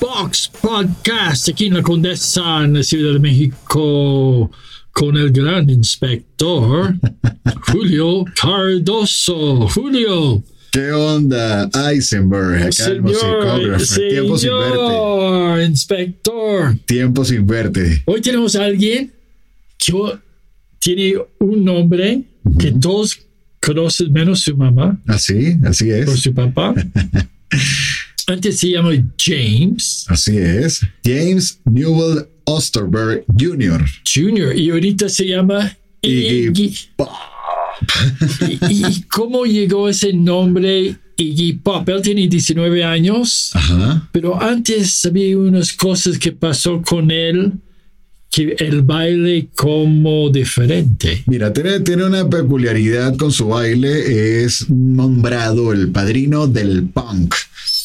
Box Podcast, aquí en la Condesa, en la Ciudad de México, con el gran inspector Julio Cardoso. Julio, ¿Qué onda, Eisenberg? Acá el musicógrafo. Tiempo sin verte. señor inspector. Tiempo sin verte. Hoy tenemos a alguien que tiene un nombre que todos conocen, menos su mamá Así, así o es. su papá. Antes se llama James Así es. James Newell Osterberg Jr. Jr. y ahorita se llama Iggy Iggy. ¿Y, y cómo llegó ese nombre Iggy Pop? Él tiene 19 años, Ajá. pero antes había unas cosas que pasó con él que el baile como diferente. Mira, tiene, tiene una peculiaridad con su baile. Es nombrado el padrino del punk.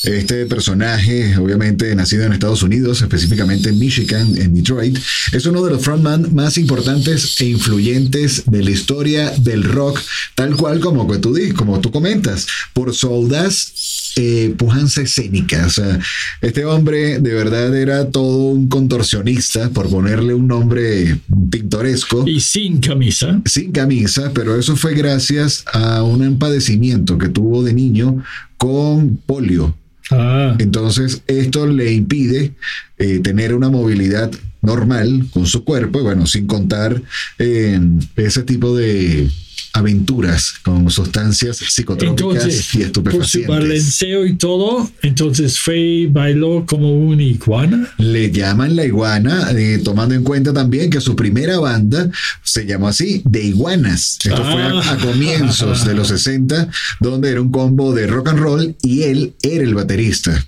Este personaje, obviamente nacido en Estados Unidos, específicamente en Michigan, en Detroit, es uno de los frontman más importantes e influyentes de la historia del rock, tal cual como que tú, como tú comentas, por su audaz eh, pujanza escénica. O sea, este hombre de verdad era todo un contorsionista, por ponerle un nombre pintoresco Y sin camisa. sin camisa, pero eso fue gracias a un padecimiento que tuvo de niño con polio. Ah, Entonces, esto le impide eh, tener una movilidad normal con su cuerpo, y bueno, sin contar eh, ese tipo de aventuras con sustancias psicotrópicas entonces, y por su estupefacientes. balanceo y todo, entonces fue y bailó como una iguana. Le llaman la iguana, eh, tomando en cuenta también que su primera banda se llamó así, de iguanas. Esto fue a, a Ah. comienzos de los 60, donde era un combo de rock and roll y él era el baterista.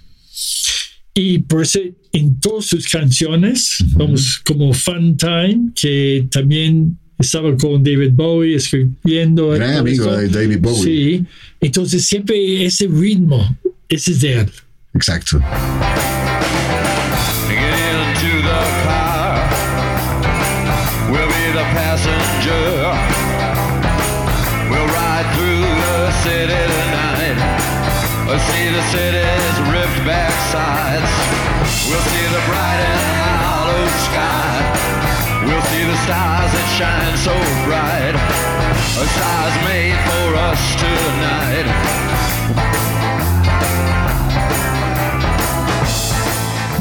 Y por eso en todas sus canciones, vamos como Fun Time, que también estaba con David Bowie escribiendo. Gran amigo de David Bowie. Sí, entonces siempre ese ritmo, ese es de él. Exacto. Get into the car. We'll be the passenger. We'll ride through the city tonight. We'll see the city's ripped back sides. We'll see the bright the stars that shine so bright. A stars made for us tonight.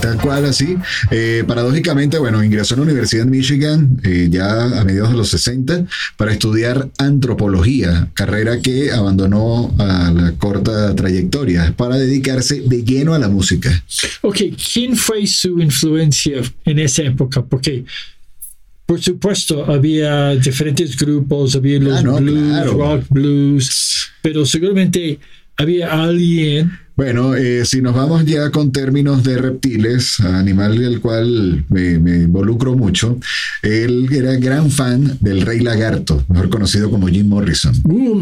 Tal cual así. Eh, paradójicamente, bueno, ingresó a la Universidad de Michigan eh, ya a mediados de los 60 para estudiar antropología, carrera que abandonó a la corta trayectoria para dedicarse de lleno a la música. Ok, ¿quién fue su influencia en esa época? Porque, por supuesto, había diferentes grupos, había los blues, claro. rock blues, pero seguramente había alguien Bueno, eh, si nos vamos ya con términos de reptiles, animal del cual me, me involucro mucho, él era gran fan del Rey Lagarto, mejor conocido como Jim Morrison.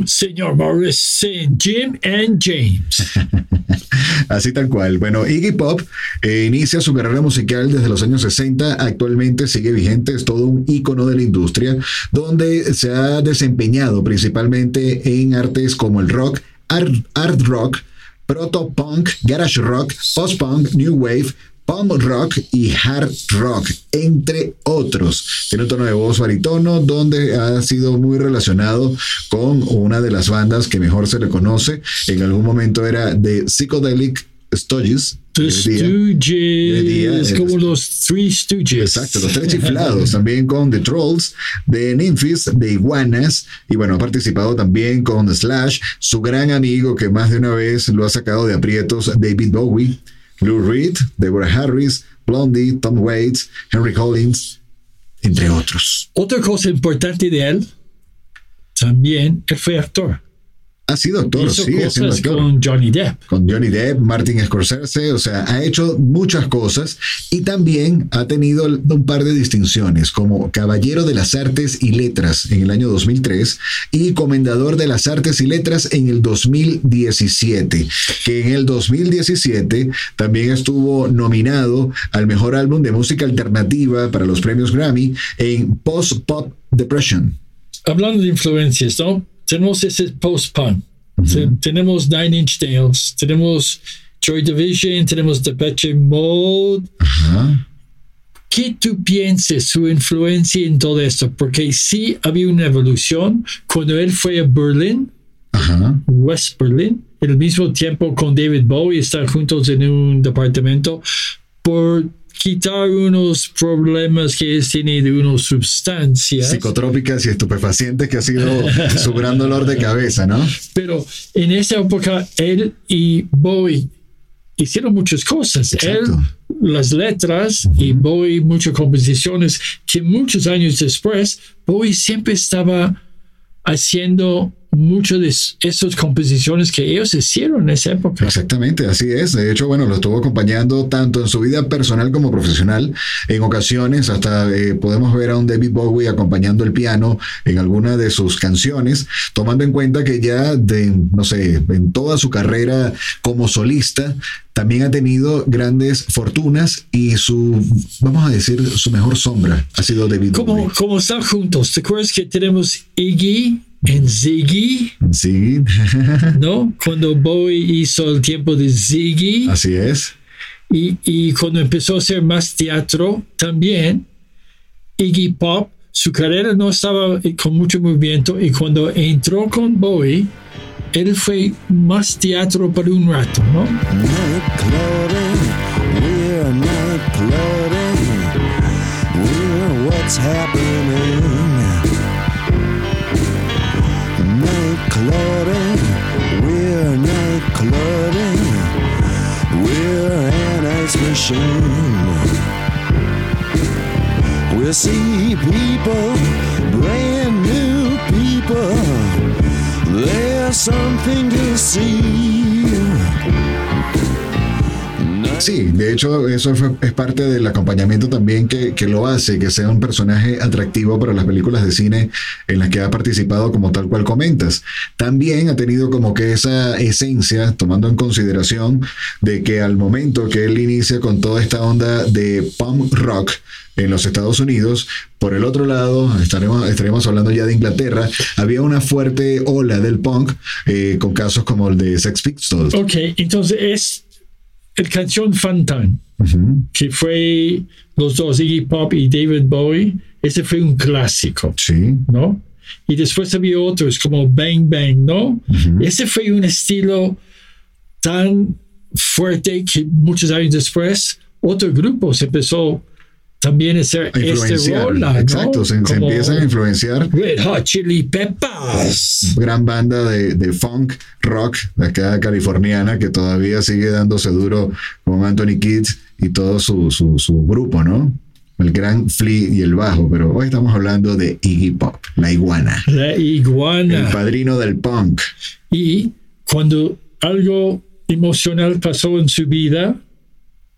Señor Morrison, Jim and James. Así tal cual. Bueno, Iggy Pop eh, inicia su carrera musical desde los años 60, actualmente sigue vigente, es todo un ícono de la industria, donde se ha desempeñado principalmente en artes como el rock, art, art rock, proto-punk, garage rock, post-punk, new wave, punk rock y hard rock, entre otros. Tiene un tono de voz baritono donde ha sido muy relacionado con una de las bandas que mejor se le conoce. En algún momento era de Psychedelic Stooges. Día, Stooges, como los Three Stooges. Exacto, los tres chiflados, también con The Trolls, de Memphis, de Iguanas, y bueno, ha participado también con Slash, su gran amigo que más de una vez lo ha sacado de aprietos, David Bowie, Lou Reed, Deborah Harris, Blondie, Tom Waits, Henry Collins, entre otros. Otra cosa importante de él, también, él fue actor. Ha sido actor, Hizo sigue siendo cosas actor. con Johnny Depp. con Johnny Depp, Martin Scorsese, o sea, ha hecho muchas cosas y también ha tenido un par de distinciones como Caballero de las Artes y Letras en el año 2003 y Comendador de las Artes y Letras en el 2017, que en el 2017 también estuvo nominado al mejor álbum de música alternativa para los premios Grammy en Post Pop Depression. Hablando de influencias, ¿no? Tenemos ese post-punk. Te- Tenemos Nine Inch Nails, tenemos Joy Division, tenemos Depeche Mode. ¿Qué tú piensas su influencia en todo esto? Porque sí había una evolución cuando él fue a Berlín. West Berlin, el mismo tiempo con David Bowie, estar juntos en un departamento por quitar unos problemas que tiene de unas sustancias. Psicotrópicas y estupefacientes que ha sido su gran dolor de cabeza, ¿no? Pero en esa época, él y Bowie hicieron muchas cosas. Exacto. Él, las letras y Bowie, muchas composiciones que muchos años después, Bowie siempre estaba haciendo muchas de esas composiciones que ellos hicieron en esa época. Exactamente, así es. De hecho, bueno, lo estuvo acompañando tanto en su vida personal como profesional. En ocasiones, hasta eh, podemos ver a un David Bowie acompañando el piano en alguna de sus canciones, tomando en cuenta que ya de, no sé, en toda su carrera como solista, también ha tenido grandes fortunas y su, vamos a decir, su mejor sombra ha sido David Como, Bowie. como están juntos, ¿te acuerdas que tenemos Iggy en Ziggy? Sí, ¿No? Cuando Bowie hizo el tiempo de Ziggy. así es. Y, y cuando empezó a hacer más teatro, también Iggy Pop, su carrera no estaba con mucho movimiento y cuando entró con Bowie, él fue más teatro por un rato, ¿no? night machine. We'll see people, brand new people. There's something to see. Sí, de hecho eso es parte del acompañamiento también que, que lo hace, que sea un personaje atractivo para las películas de cine en las que ha participado como tal cual comentas. También ha tenido como que esa esencia, tomando en consideración de que al momento que él inicia con toda esta onda de punk rock, en los Estados Unidos. Por el otro lado, estaremos, estaremos hablando ya de Inglaterra. Había una fuerte ola del punk eh, con casos como el de Sex Pistols. Ok, entonces es el canción Fantan, que fue los dos, Iggy Pop y David Bowie. Ese fue un clásico. Sí, ¿no? Y después había otros como Bang Bang, ¿no? Ese fue un estilo tan fuerte que muchos años después otro grupo se empezó también a este rola, ¿no? Exacto, se, se empiezan a influenciar. Red Hot Chili Peppers. gran banda de, de funk rock de acá californiana que todavía sigue dándose duro con Anthony Kidd y todo su, su, su grupo, ¿no? El gran Flea y el bajo, pero hoy estamos hablando de Iggy Pop, la iguana, La el iguana. padrino del punk. Y cuando algo emocional pasó en su vida,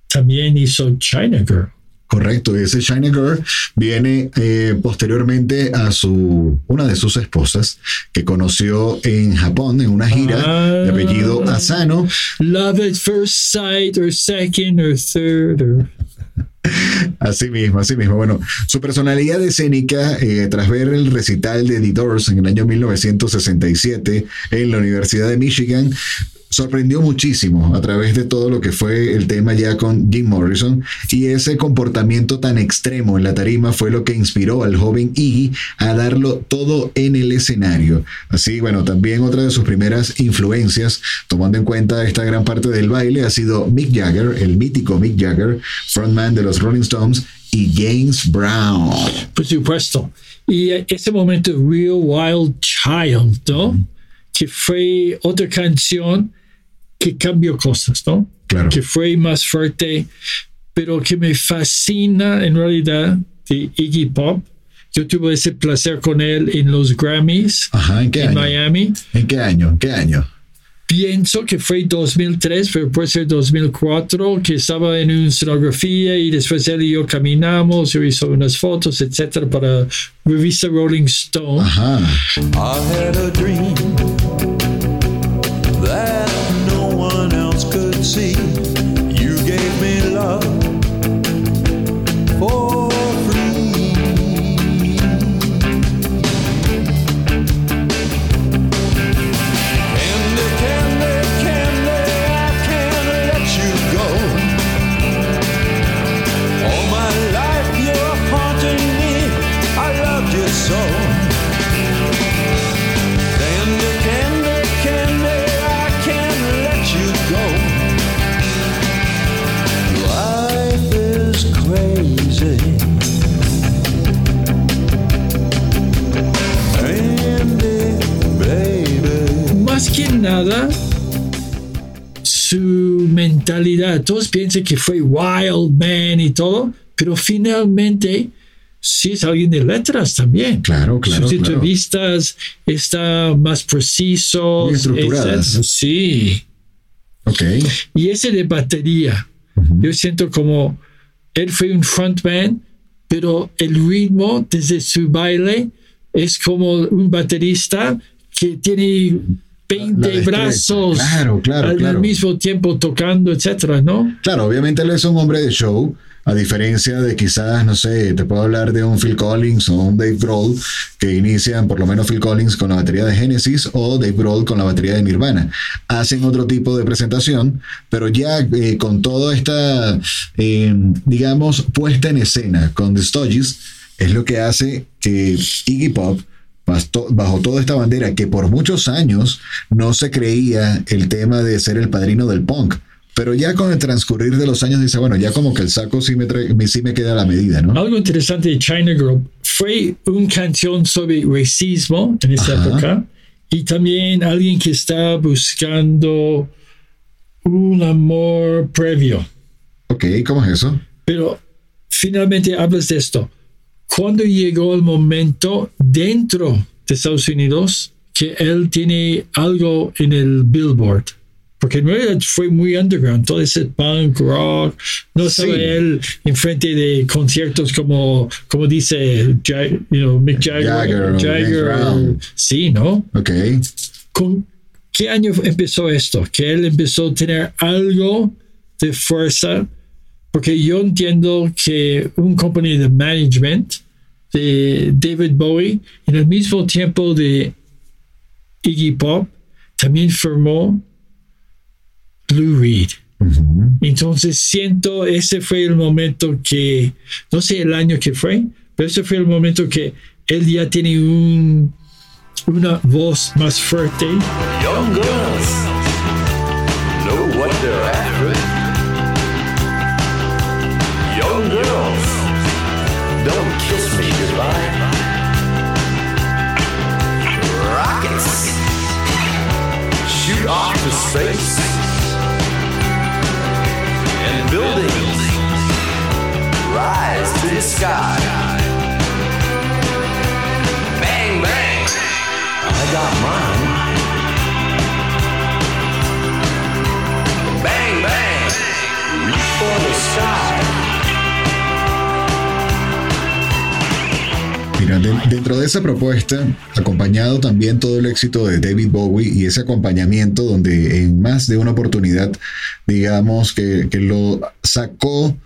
también hizo China Girl. Correcto, ese Shiny Girl viene eh, posteriormente a su una de sus esposas que conoció en Japón en una gira de apellido Ah. Asano. Love at first sight, or second, or third, or Así mismo, así mismo. Bueno, su personalidad escénica, eh, tras ver el recital de The Doors en el año 1967 en la Universidad de Michigan, sorprendió muchísimo a través de todo lo que fue el tema ya con Jim Morrison y ese comportamiento tan extremo en la tarima fue lo que inspiró al joven Iggy a darlo todo en el escenario. Así, bueno, también otra de sus primeras influencias, tomando en cuenta esta gran parte del baile, ha sido Mick Jagger, el mítico Mick Jagger, frontman de los Rolling Stones, y James Brown. Por supuesto. Y eh, ese momento, Real Wild Child, ¿no? Que fue otra canción que cambió cosas, ¿no? Claro. Que fue más fuerte, pero que me fascina en realidad de Iggy Pop. Yo tuve ese placer con él en los Grammys Ajá, ¿en qué en año? Miami. ¿En qué año? ¿En qué año? Pienso que fue 2003, pero puede ser 2004, que estaba en una escenografía y después él y yo caminamos, yo hizo unas fotos, etcétera, para revista Rolling Stone. Ajá. I had a dream that no one else could see. Piensan que fue Wild Man y todo, pero finalmente sí es alguien de letras también. Claro, claro, Sus claro. entrevistas están más precisos. Muy estructuradas. Sí. Ok. Y ese de batería, yo siento como él fue un frontman, pero el ritmo desde su baile es como un baterista que tiene 20 La destreza. brazos Claro, claro, al claro. mismo tiempo tocando, etcétera, ¿no? Claro, obviamente él es un hombre de show, a diferencia de quizás, no sé, te puedo hablar de un Phil Collins o un Dave Grohl, que inician por lo menos Phil Collins con la batería de Genesis o Dave Grohl con la batería de Nirvana. Hacen otro tipo de presentación, pero ya eh, con toda esta, eh, digamos, puesta en escena con The Stooges, es lo que hace que Iggy Pop bajo toda esta bandera que por muchos años no se creía el tema de ser el padrino del punk. Pero ya con el transcurrir de los años dice, bueno, ya como que el saco sí me, sí me queda a la medida, ¿no? Algo interesante de China Girl fue una canción sobre racismo en esa Ajá. época y también alguien que está buscando un amor previo. Ok, ¿cómo es eso? Pero finalmente hablas de esto. ¿Cuándo llegó el momento dentro de Estados Unidos que él tiene algo en el Billboard? Porque en realidad fue muy underground, todo ese punk rock, no Sí. sabe él enfrente de conciertos como, como dice you know, Mick Jagger, Jagger Brown. sí, ¿no? Ok, ¿Con qué año empezó esto? Que él empezó a tener algo de fuerza, porque yo entiendo que un company de management de David Bowie, en el mismo tiempo de Iggy Pop, también firmó Blue Reed. Entonces siento, ese fue el momento que, no sé el año que fue, pero ese fue el momento que él ya tiene un, una voz más fuerte. Young girls know what they're after. Space. And buildings rise to the sky. Bang, bang. I got mine. Dentro de esa propuesta, acompañado también todo el éxito de David Bowie y ese acompañamiento donde en más de una oportunidad, digamos, que, que lo sacó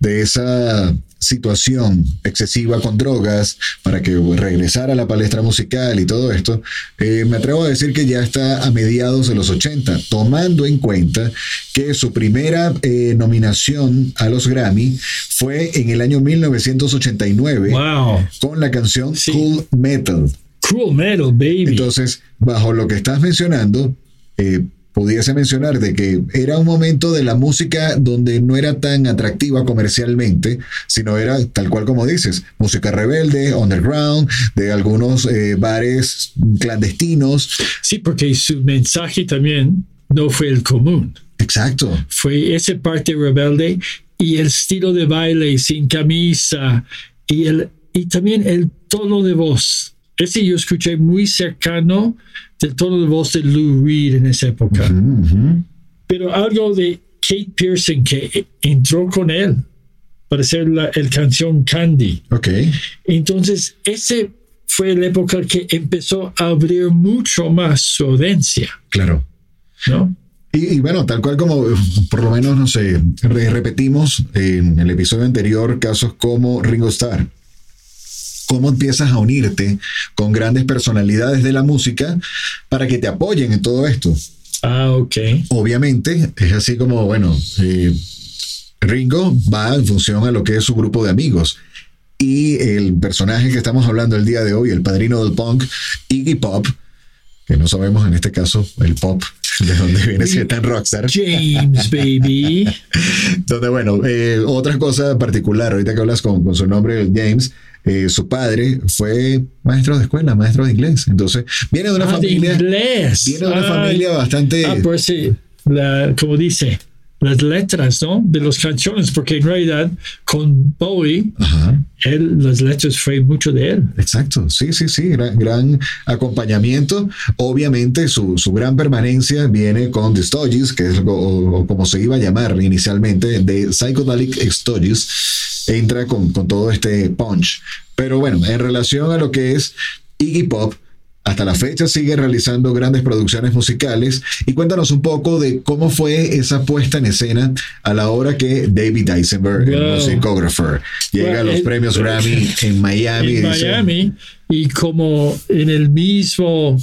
de esa situación excesiva con drogas para que regresara a la palestra musical y todo esto, eh, me atrevo a decir que ya está a mediados de los 80, tomando en cuenta que su primera eh, nominación a los Grammy fue en el año 1989 Wow. con la canción Sí. Cool Metal. Cool metal, baby. Entonces, bajo lo que estás mencionando, eh, pudiese mencionar de que era un momento de la música donde no era tan atractiva comercialmente, sino era tal cual como dices, música rebelde, underground, de algunos eh, bares clandestinos. sí, porque su mensaje también no fue el común. Exacto. Fue esa parte rebelde y el estilo de baile sin camisa y, el, y también el tono de voz. Ese yo escuché muy cercano del tono de voz de Lou Reed en esa época. Pero algo de Kate Pearson que entró con él para hacer la el canción Candy. Ok. Entonces, ese fue la época que empezó a abrir mucho más su audiencia, Claro. ¿no? Y, y bueno, tal cual como por lo menos, no sé, re- repetimos en el episodio anterior casos como Ringo Starr. Cómo empiezas a unirte con grandes personalidades de la música para que te apoyen en todo esto. Ah, ok. Obviamente, es así como, bueno, eh, Ringo va en función a lo que es su grupo de amigos. Y el personaje que estamos hablando el día de hoy, el padrino del punk, Iggy Pop, que no sabemos en este caso el pop de dónde viene si es tan rockstar. James, baby. Donde, bueno, eh, otra cosa particular, ahorita que hablas con, con su nombre, James, eh, su padre fue maestro de escuela, maestro de inglés. Entonces, viene de una Ah, de familia. inglés. Viene de una Ay. familia bastante. Ah, por sí, la, como dice, las letras, ¿no? De las canciones, porque en realidad con Bowie, Ajá. él, las letras fue mucho de él. Exacto, sí, sí, sí, gran, gran acompañamiento. Obviamente su, su gran permanencia viene con The Stooges, que es o como se iba a llamar inicialmente, de Psychedelic Stooges, entra con, con todo este punch. Pero bueno, en relación a lo que es Iggy Pop, hasta la fecha sigue realizando grandes producciones musicales y cuéntanos un poco de cómo fue esa puesta en escena a la hora que David Eisenberg, el Wow. musicógrafo, llega a Well, los el- premios Grammy en Miami. en dice, Miami y como en el mismo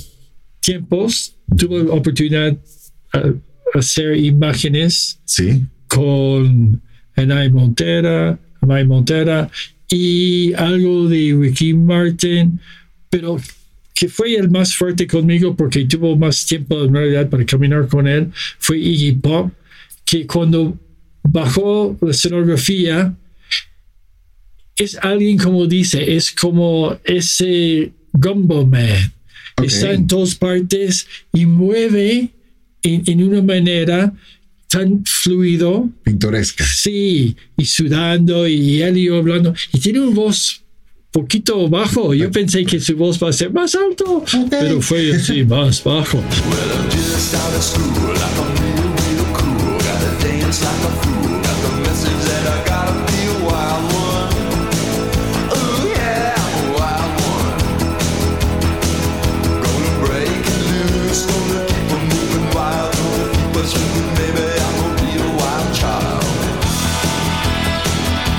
tiempos tuve oportunidad a hacer imágenes Sí, con Anay Montera, Amay Montera y algo de Ricky Martin, pero que fue el más fuerte conmigo porque tuvo más tiempo en realidad para caminar con él, fue Iggy Pop, que cuando bajó la escenografía, es alguien como dice, es como ese Gumbo Man. Ok. Está en todas partes y mueve en, en una manera tan fluido, pintoresca. sí, y sudando y él y yo hablando. Y tiene una voz poquito bajo. Yo pensé que su voz va a ser más alto, pero fue así, más bajo.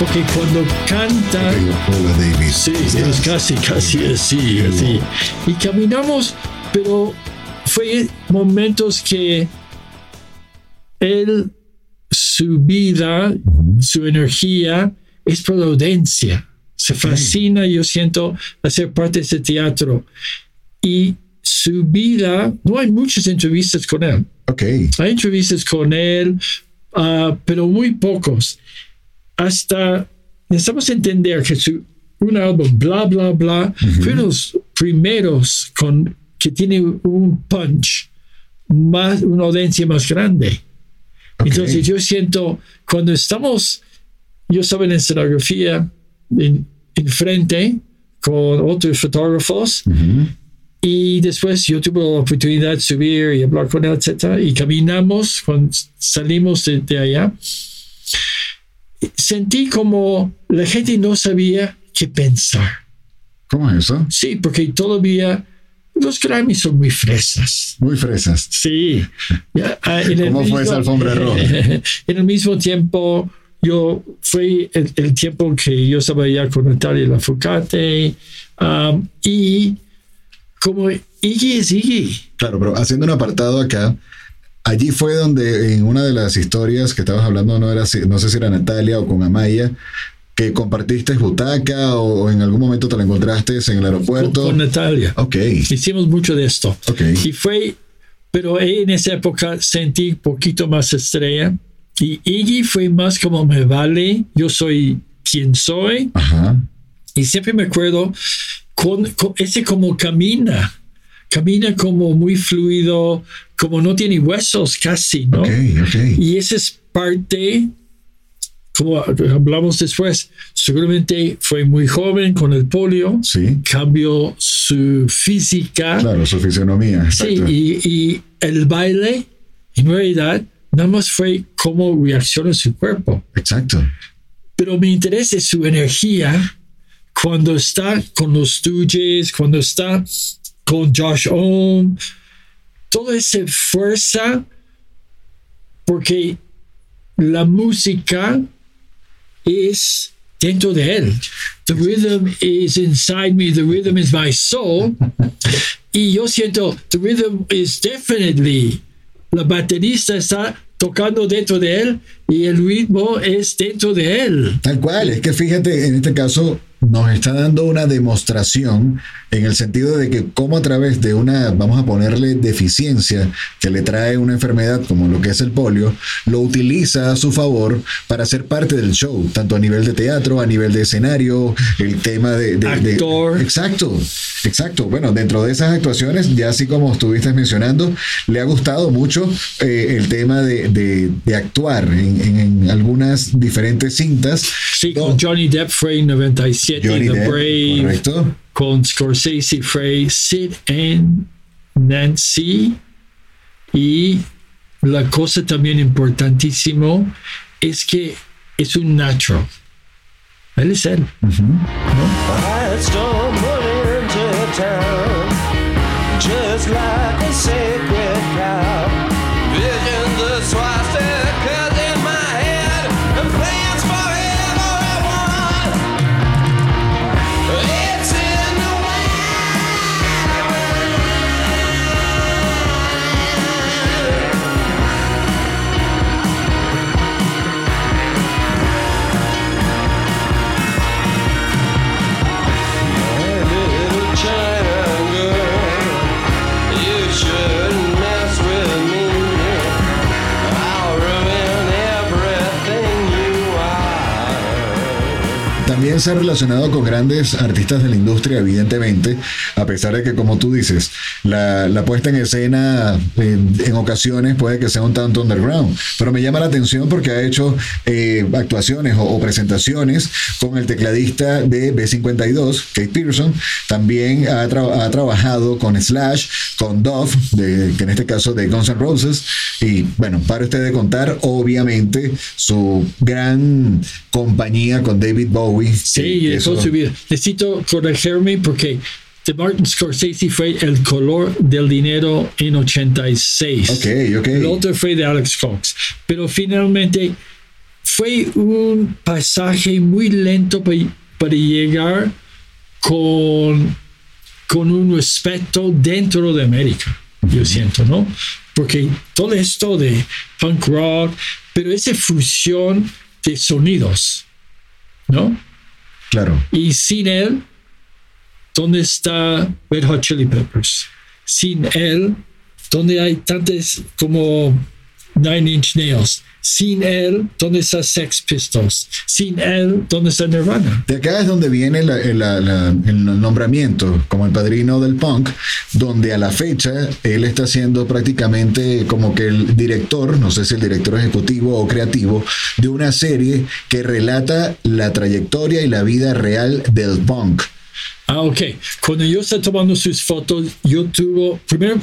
Porque cuando canta... David. Sí, ¿Cómo es casi, casi así, así. Y caminamos, pero fue momentos que él, su vida, su energía es por la audiencia. Se fascina, yo siento, hacer parte de ese teatro. Y su vida, no hay muchas entrevistas con él. Ok, Hay entrevistas con él, ah, pero muy pocos. Hasta necesitamos entender que su, un álbum, bla, bla, bla, fue los primeros con, que tiene un punch, más, una audiencia más grande. Entonces yo siento, cuando estamos, yo estaba en escenografía en, enfrente con otros fotógrafos, y después yo tuve la oportunidad de subir y hablar con él, etcétera, y caminamos cuando salimos de, de allá. Sentí como la gente no sabía qué pensar. ¿cómo es eso? Sí, porque todavía los Grammys son muy fresas. Muy fresas. Sí. Ah, ¿Cómo fue esa alfombra roja? En el mismo tiempo, yo fue el, el tiempo que yo estaba ya con Natalia Lafourcade um, y como Iggy es Iggy. Claro, pero haciendo un apartado acá, allí fue donde en una de las historias que estabas hablando, no, era, no sé si era Natalia o con Amaya, que compartiste butaca o, en algún momento te la encontraste en el con, aeropuerto. con Natalia. Ok, Hicimos mucho de esto. ok. Y fue, pero en esa época sentí un poquito más estrella. Y Iggy fue más como me vale, yo soy quien soy. Ajá. Y siempre me acuerdo con, con ese como camina. Camina como muy fluido, como no tiene huesos casi, ¿no? Y esa es parte, como hablamos después, seguramente fue muy joven con el polio, Sí, cambió su física. claro, su fisionomía. Sí, y, y el baile, en realidad, nada más fue cómo reacciona su cuerpo. Exacto. Pero me interesa su energía cuando está con los Stooges, cuando está con Josh Ohm, toda esa fuerza, porque la música es dentro de él. The rhythm is inside me, the rhythm is my soul. Y yo siento, the rhythm is definitely, la baterista está tocando dentro de él y el ritmo es dentro de él. Tal cual, es que fíjate, en este caso nos está dando una demostración en el sentido de que cómo a través de una, vamos a ponerle deficiencia que le trae una enfermedad como lo que es el polio, lo utiliza a su favor para ser parte del show, tanto a nivel de teatro, a nivel de escenario, el tema de... de- de- Actor. exacto, exacto. Bueno, dentro de esas actuaciones, ya así como estuviste mencionando, le ha gustado mucho eh, el tema de, de- actuar en, en- en algunas diferentes cintas. Sí, con Johnny Depp fue en 97, Johnny The Depp, Brave, correcto. con Scorsese fue Sid and Nancy. Y la cosa también importantísimo es que es un natural. Él es él. I stumbled into También se ha relacionado con grandes artistas de la industria, evidentemente, a pesar de que, como tú dices, la, la puesta en escena en, en ocasiones puede que sea un tanto underground, pero me llama la atención porque ha hecho eh, actuaciones o, o presentaciones con el tecladista de B52, Kate Pearson, también ha, tra- ha trabajado con Slash, con Dove, de, que en este caso de Guns N' Roses, y bueno, para usted de contar, obviamente, su gran compañía con David Bowie. Sí, y eso- su vida. Necesito corregirme porque de Martin Scorsese fue El color del dinero en 86. Ok, ok. El otro fue de Alex Cox. Pero finalmente fue un pasaje muy lento pa- para llegar con, con un respeto dentro de América, yo siento, ¿no? Porque todo esto de punk rock, pero esa fusión de sonidos, ¿no? Claro. Y sin él, ¿dónde está Red Hot Chili Peppers? Sin él, ¿dónde hay tantas como Nine Inch Nails? Sin él, ¿dónde está Sex Pistols? Sin él, ¿dónde está Nirvana? De acá es donde viene la- la- la- el nombramiento como el padrino del punk, donde a la fecha él está siendo prácticamente como que el director, no sé si el director ejecutivo o creativo, de una serie que relata la trayectoria y la vida real del punk. Ah, ok. Cuando yo estaba tomando sus fotos, yo tuvo, primero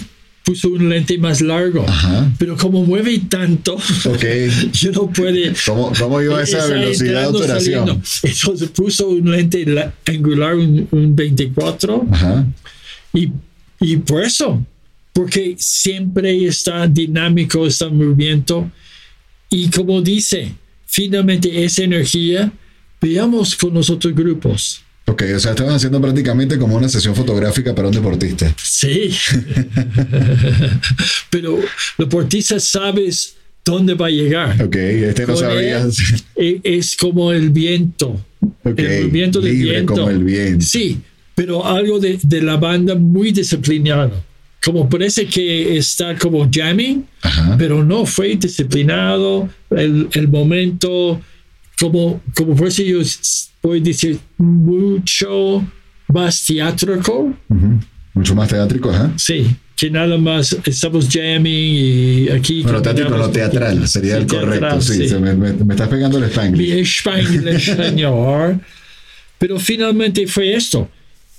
puso un lente más largo, Ajá. pero como mueve tanto, Ok. yo no puede. ¿Cómo, cómo iba esa Está velocidad de operación? saliendo. Entonces puso un lente la- angular, un, un 24, Ajá. y, y por eso, porque siempre está dinámico, está en movimiento. Y como dice, finalmente esa energía, veamos con los otros grupos. Ok, o sea, estaban haciendo prácticamente como una sesión fotográfica para un deportista. Sí. Pero el deportista sabes dónde va a llegar. Ok, este no sabía. e- Es como el viento. Ok, el viento del libre viento. como el viento. Sí, pero algo de, de la banda muy disciplinado. Como parece que está como jamming, Ajá. pero no, fue disciplinado. El, el momento, como, como por eso yo voy a decir, mucho más teátrico. Ujú. Mucho más teátrico, ajá. Sí, que nada más estamos jamming y aquí. Bueno, teátrico no caminamos teatral, sería Sí, el correcto. teatral, Sí, sí. se me, me- me estás pegando el Mi spanglish. Spanglish, señor. Pero finalmente fue esto.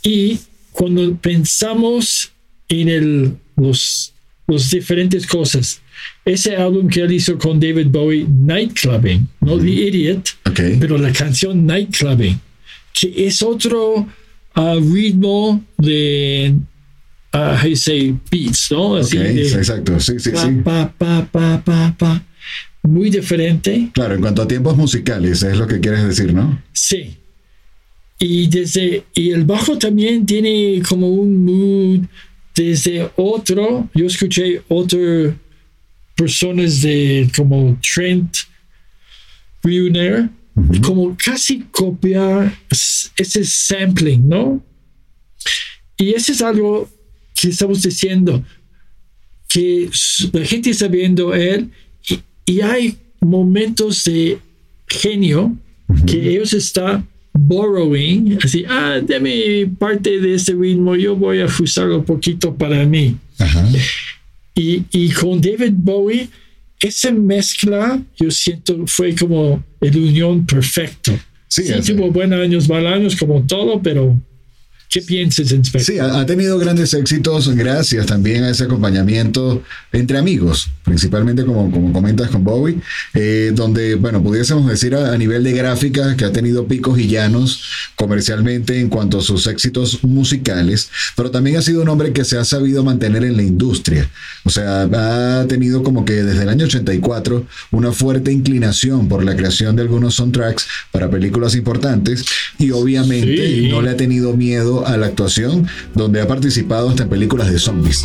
Y cuando pensamos en el, los, los diferentes cosas, ese álbum que él hizo con David Bowie, Nightclubbing, no The Idiot, pero la canción Nightclubbing, que es otro ah, ritmo de, you say, beats, ¿no? Así de- exacto. Sí, sí, pa, sí. pa, pa, pa, pa, pa. Muy diferente. Claro, en cuanto a tiempos musicales, es lo que quieres decir, ¿no? Sí. Y desde y el bajo también tiene como un mood desde otro. Yo escuché otras personas de como Trent Brunner como casi copiar ese sampling, ¿no? Y eso es algo que estamos diciendo que la gente está viendo él y, y hay momentos de genio que ellos están borrowing, así, ah, deme parte de este ritmo, yo voy a ajustarlo un poquito para mí. Ajá. Y, y con David Bowie, esa mezcla, yo siento, fue como el unión perfecto. Sí, Sí, tuvo buenos años, malos años, como todo, pero ¿qué piensas, Inspector? Sí, ha, ha tenido grandes éxitos gracias también a ese acompañamiento entre amigos, principalmente como, como comentas con Bowie, eh, donde, bueno, pudiésemos decir a, a nivel de gráfica que ha tenido picos y llanos comercialmente en cuanto a sus éxitos musicales, pero también ha sido un hombre que se ha sabido mantener en la industria. O sea, ha tenido como que desde el año 84 una fuerte inclinación por la creación de algunos soundtracks para películas importantes y obviamente Sí. no le ha tenido miedo a la actuación, donde ha participado hasta en películas de zombies.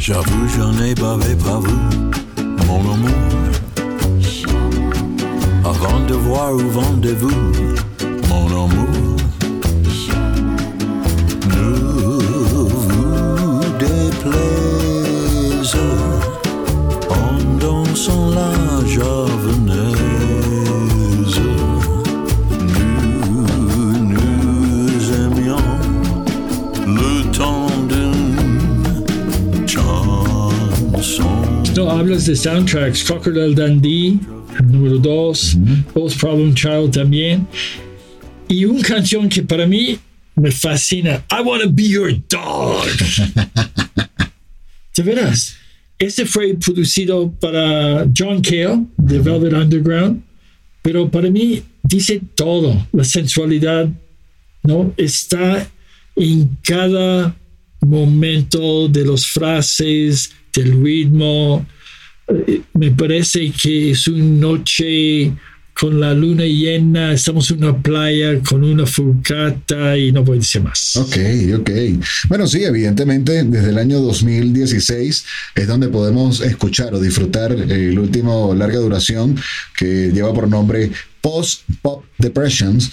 No, hablas de soundtracks, Crocodile Dundee, número 2, Post Problem Child también. Y una canción que para mí me fascina, I Wanna Be Your Dog. de veras, ese fue producido para John Cale, de Velvet Underground, pero para mí dice todo, la sensualidad, ¿no? Está en cada momento de las frases, del ritmo. Eh, Me parece que es una noche con la luna llena, estamos en una playa con una fugata y no a decir más. Ok, ok. Bueno, sí, evidentemente desde el año 2016 es donde podemos escuchar o disfrutar eh, el último larga duración que lleva por nombre Post Pop Depressions.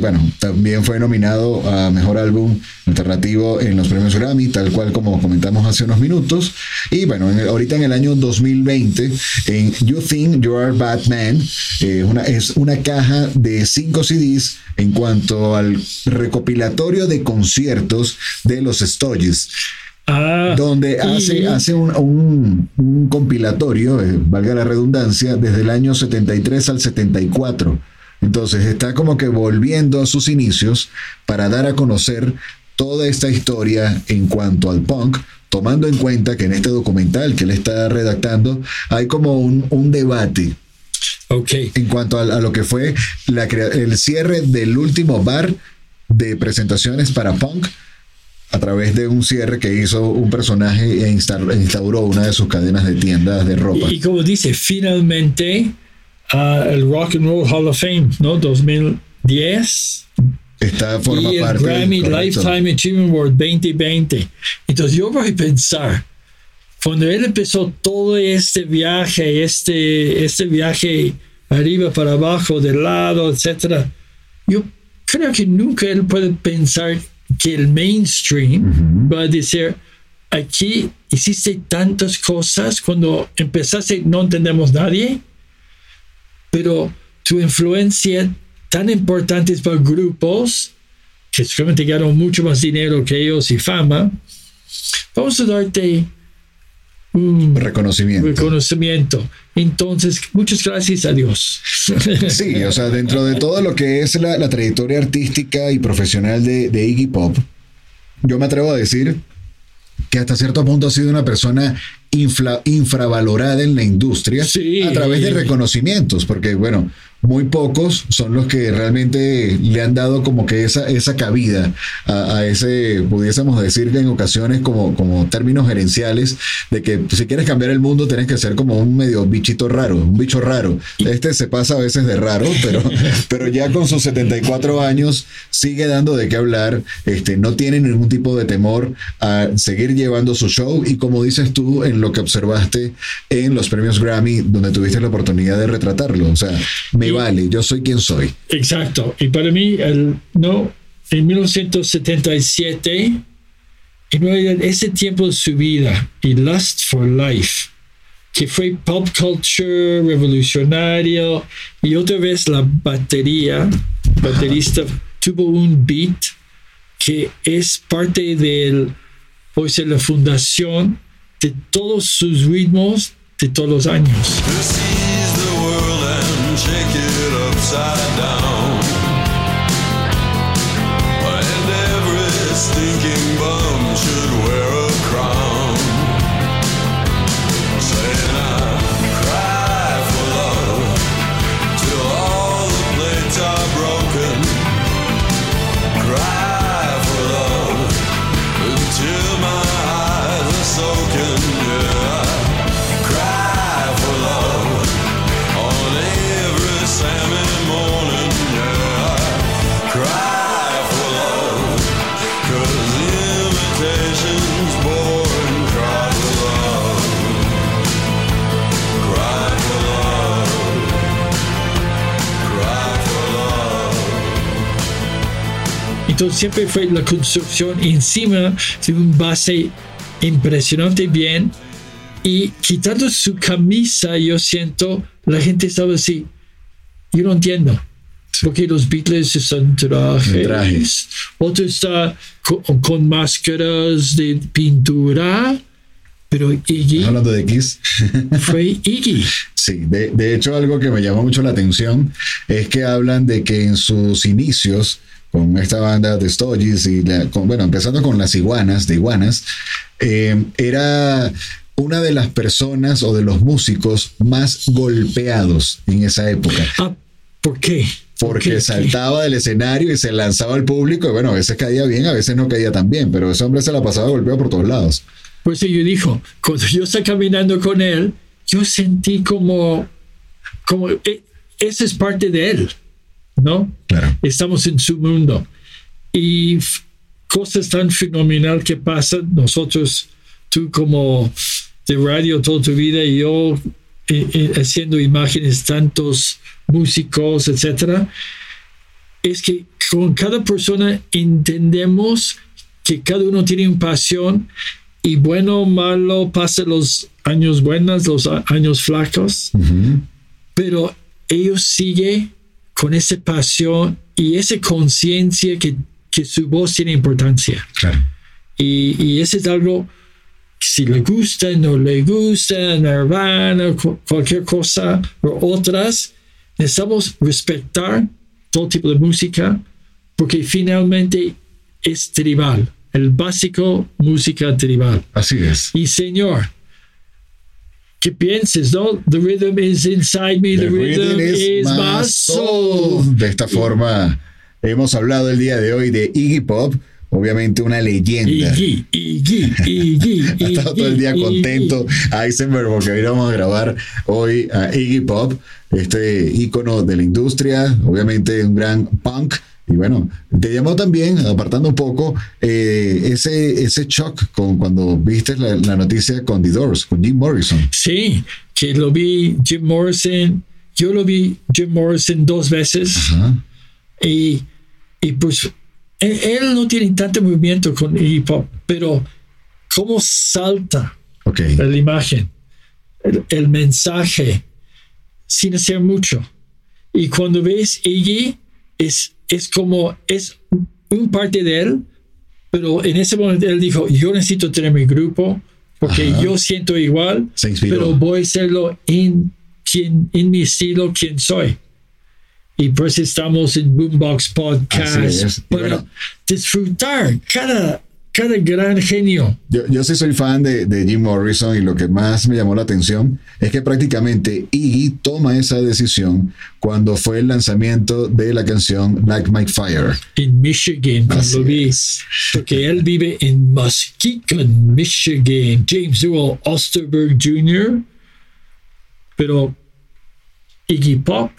Bueno, también fue nominado a Mejor Álbum Alternativo en los premios Grammy, tal cual como comentamos hace unos minutos. Y bueno, en el- ahorita en el año 2020, en You Think You Are Batman, eh, es una caja de cinco CDs en cuanto al recopilatorio de conciertos de los Stooges Ah, donde y- hace, hace un, un- un compilatorio, eh, valga la redundancia, desde el año 73 al 74. Entonces está como que volviendo a sus inicios para dar a conocer toda esta historia en cuanto al punk, tomando en cuenta que en este documental que él está redactando hay como un, un debate ok. en cuanto a, a lo que fue la el cierre del último bar de presentaciones para punk a través de un cierre que hizo un personaje e instal- instauró una de sus cadenas de tiendas de ropa. Y, y como dice, finalmente ah, el Rock and Roll Hall of Fame, ¿no? 2010. Está, forma y el parte Grammy. Lifetime Achievement Award 2020. Entonces yo voy a pensar, cuando él empezó todo este viaje, este, este viaje arriba para abajo, de lado, etcétera, yo creo que nunca él puede pensar que el mainstream va a decir, aquí hiciste tantas cosas, cuando empezaste no entendemos nadie, pero tu influencia tan importante es para grupos que seguramente ganan mucho más dinero que ellos y fama, vamos a darte un Reconocimiento. reconocimiento. Entonces, muchas gracias a Dios. Sí, o sea, dentro de todo lo que es la, la trayectoria artística y profesional de, de Iggy Pop, yo me atrevo a decir que hasta cierto punto ha sido una persona infla- infravalorada en la industria Sí. a través de reconocimientos, porque bueno, muy pocos son los que realmente le han dado como que esa, esa cabida a, ese, pudiésemos decir que en ocasiones como, como términos gerenciales, de que si quieres cambiar el mundo tienes que ser como un medio bichito raro, un bicho raro. Este se pasa a veces de raro, pero, pero ya con sus 74 años sigue dando de qué hablar, este, no tiene ningún tipo de temor a seguir llevando su show y como dices tú en lo que observaste en los premios Grammy, donde tuviste la oportunidad de retratarlo, o sea, me vale, yo soy quien soy. Exacto. Y para mí, el, no, en 1977, en ese tiempo de su vida y Lust for Life, que fue pop culture, revolucionario, y otra vez la batería, baterista tuvo un beat que es parte del, puede ser la fundación de todos sus ritmos de todos los años. Shake it upside down. And every stinking bum should wear Entonces siempre fue la construcción encima de un base impresionante bien y quitando su camisa yo siento la gente estaba así yo no entiendo porque los Beatles están trajes, trajes. otro está co- con, máscaras de pintura pero Iggy ¿Estás hablando de Kiss? fue Iggy Sí, de, de hecho algo que me llamó mucho la atención es que hablan de que en sus inicios con esta banda de Stooges y la- con- bueno, empezando con las iguanas, de iguanas, eh, era una de las personas o de los músicos más golpeados en esa época. ah, ¿por qué? ¿Por Porque qué? saltaba del escenario y se lanzaba al público y bueno, a veces caía bien, a veces no caía tan bien, pero ese hombre se la pasaba golpeado por todos lados. Por eso yo dijo, cuando yo estaba caminando con él, yo sentí como, como e- esa es parte de él, ¿no? Claro. Estamos en su mundo. Y cosas tan fenomenal que pasan, nosotros, tú como de radio toda tu vida y yo eh, eh, haciendo imágenes, tantos músicos, etcétera, es que con cada persona entendemos que cada uno tiene una pasión y bueno o malo pasa los años buenos, los años flacos, pero ellos siguen con esa pasión y esa conciencia que, que su voz tiene importancia. Claro. Y, y eso es algo, si le gusta, no le gusta, Nirvana, cu- cualquier cosa o otras, necesitamos respetar todo tipo de música porque finalmente es tribal, el básico música tribal. Así es. Y Señor, ¿qué pienses, no? The rhythm is inside me, the, rhythm, is, my soul. De esta forma, hemos hablado el día de hoy de Iggy Pop, obviamente una leyenda. Iggy, Iggy, Iggy, Ha estado todo el día contento Eisenberg porque hoy vamos a grabar hoy a Iggy Pop, este ícono de la industria, obviamente un gran punk. Y bueno, te llamó también, apartando un poco, eh, ese, ese shock con cuando viste la, la noticia con The Doors, con Jim Morrison. Sí, que lo vi Jim Morrison. Yo lo vi Jim Morrison dos veces. Ajá. Y, y pues él, él no tiene tanto movimiento con hip hop, pero cómo salta la imagen, el, el mensaje, sin hacer mucho. Y cuando ves Iggy, es, es como, es un parte de él, pero en ese momento él dijo, yo necesito tener mi grupo, porque Ajá. yo siento igual, pero voy a hacerlo en, quien, en mi estilo, quien soy. Y pues estamos en Boombox Podcast es. Para bueno. disfrutar cada, cada gran genio. Yo, yo sí soy fan de, de Jim Morrison y lo que más me llamó la atención es que prácticamente Iggy toma esa decisión cuando fue el lanzamiento de la canción Like My Fire. en Michigan cuando vi, porque él vive en Muskegon, Michigan, James Newell Osterberg Jr., pero Iggy Pop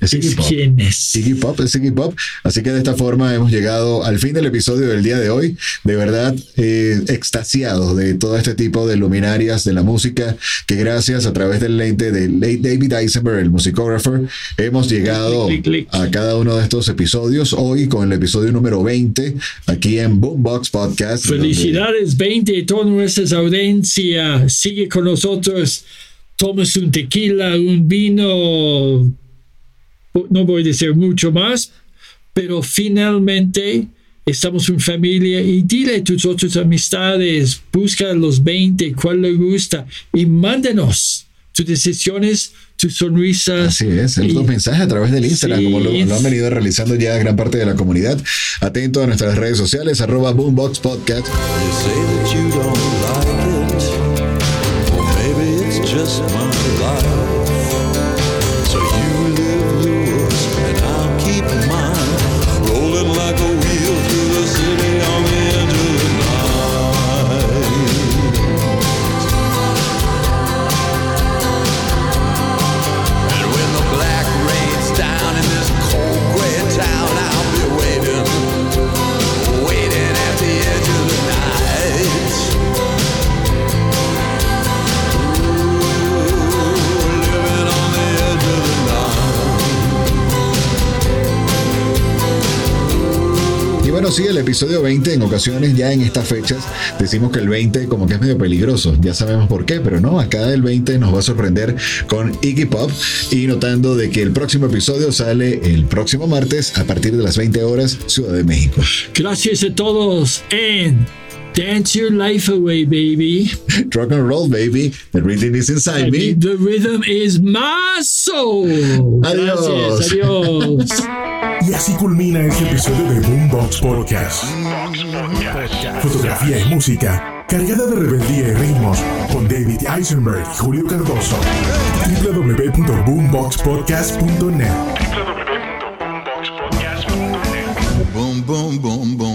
Es es, Iggy Pop. quien es. Iggy Pop, es Iggy Pop. Así que de esta forma hemos llegado al fin del episodio del día de hoy. De verdad, eh, extasiados de todo este tipo de luminarias de la música, que gracias a través del lente de David Eisenberg, el musicógrafo, hemos llegado Clic, clic, clic. a cada uno de estos episodios. Hoy con el episodio número 20, aquí en Boombox Podcast. donde- Felicidades 20 a toda nuestra audiencia. Sigue con nosotros. Tomes un tequila, un vino. No voy a decir mucho más, pero finalmente estamos en familia y dile a tus otras amistades, busca los 20, cuál le gusta y mándenos tus decisiones, tus sonrisas. Así es, y- los mensajes a través del Instagram, Sí. como lo, lo han venido realizando ya gran parte de la comunidad. Atento a nuestras redes sociales, arroba Boombox Podcast. Sí, el episodio 20, en ocasiones ya en estas fechas, decimos que el 20 como que es medio peligroso. Ya sabemos por qué, pero no, acá el 20 nos va a sorprender con Iggy Pop y notando de que el próximo episodio sale el próximo martes a partir de las 20 horas, Ciudad de México. Gracias a todos and dance your life away, baby. Rock and roll, baby. The rhythm is inside me. The rhythm is my soul. Adiós. Gracias, adiós. Y así culmina este episodio de Boombox Podcast. Fotografía y música cargada de rebeldía y ritmos con David Eisenberg y Julio Cardoso. www.boomboxpodcast.net Boom, boom, boom, boom.